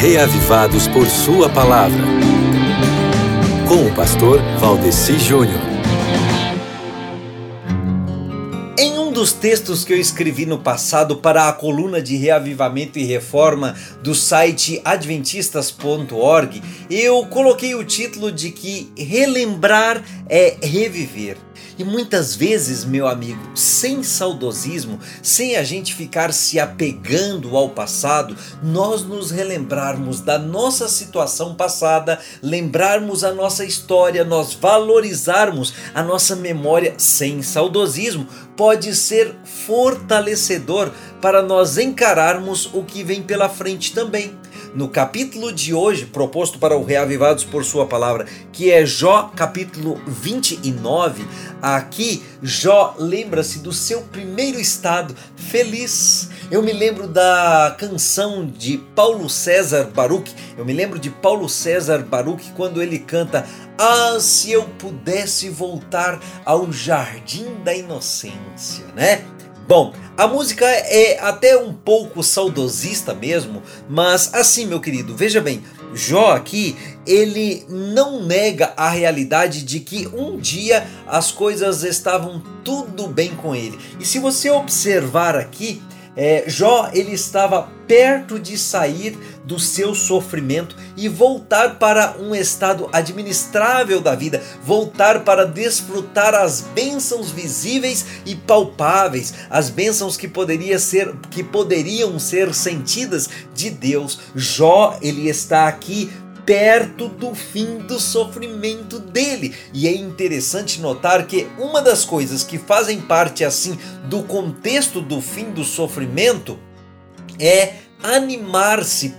reavivados por Sua palavra. Com o pastor Valdeci Júnior. Em um dos textos que eu escrevi no passado para a coluna de reavivamento e reforma do site adventistas.org, eu coloquei o título de que relembrar é reviver. E muitas vezes, meu amigo, sem saudosismo, sem a gente ficar se apegando ao passado, nós nos relembrarmos da nossa situação passada, lembrarmos a nossa história, nós valorizarmos a nossa memória sem saudosismo, pode ser fortalecedor para nós encararmos o que vem pela frente também no capítulo de hoje, proposto para o Reavivados por Sua Palavra, que é Jó capítulo 29, aqui Jó lembra-se do seu primeiro estado feliz. Eu me lembro da canção de Paulo César Baruch, eu me lembro de Paulo César Baruch quando ele canta Ah, se eu pudesse voltar ao jardim da inocência, né? Bom, a música é até um pouco saudosista mesmo, mas assim, meu querido, veja bem, Jó aqui, ele não nega a realidade de que um dia as coisas estavam tudo bem com ele. E se você observar aqui, é, Jó ele estava perto de sair do seu sofrimento e voltar para um estado administrável da vida, voltar para desfrutar as bênçãos visíveis e palpáveis, as bênçãos que poderia ser que poderiam ser sentidas de Deus. Jó ele está aqui perto do fim do sofrimento dele. E é interessante notar que uma das coisas que fazem parte assim do contexto do fim do sofrimento é animar-se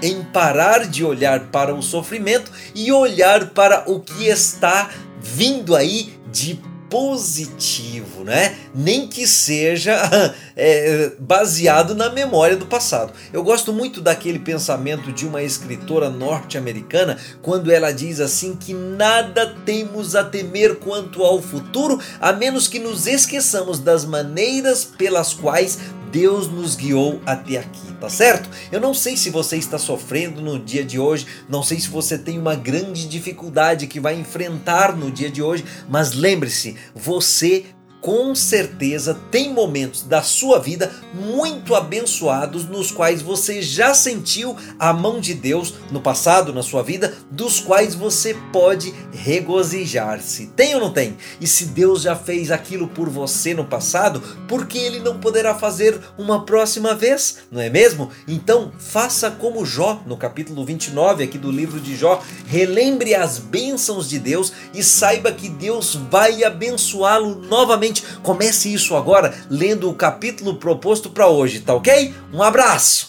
em parar de olhar para o sofrimento e olhar para o que está vindo aí de positivo, né? Nem que seja é, baseado na memória do passado. Eu gosto muito daquele pensamento de uma escritora norte-americana quando ela diz assim que nada temos a temer quanto ao futuro, a menos que nos esqueçamos das maneiras pelas quais Deus nos guiou até aqui, tá certo? Eu não sei se você está sofrendo no dia de hoje, não sei se você tem uma grande dificuldade que vai enfrentar no dia de hoje, mas lembre-se, você com certeza tem momentos da sua vida muito abençoados nos quais você já sentiu a mão de Deus no passado na sua vida, dos quais você pode regozijar-se. Tem ou não tem? E se Deus já fez aquilo por você no passado, por que ele não poderá fazer uma próxima vez? Não é mesmo? Então, faça como Jó, no capítulo 29 aqui do livro de Jó, relembre as bênçãos de Deus e saiba que Deus vai abençoá-lo novamente Comece isso agora lendo o capítulo proposto para hoje, tá ok? Um abraço!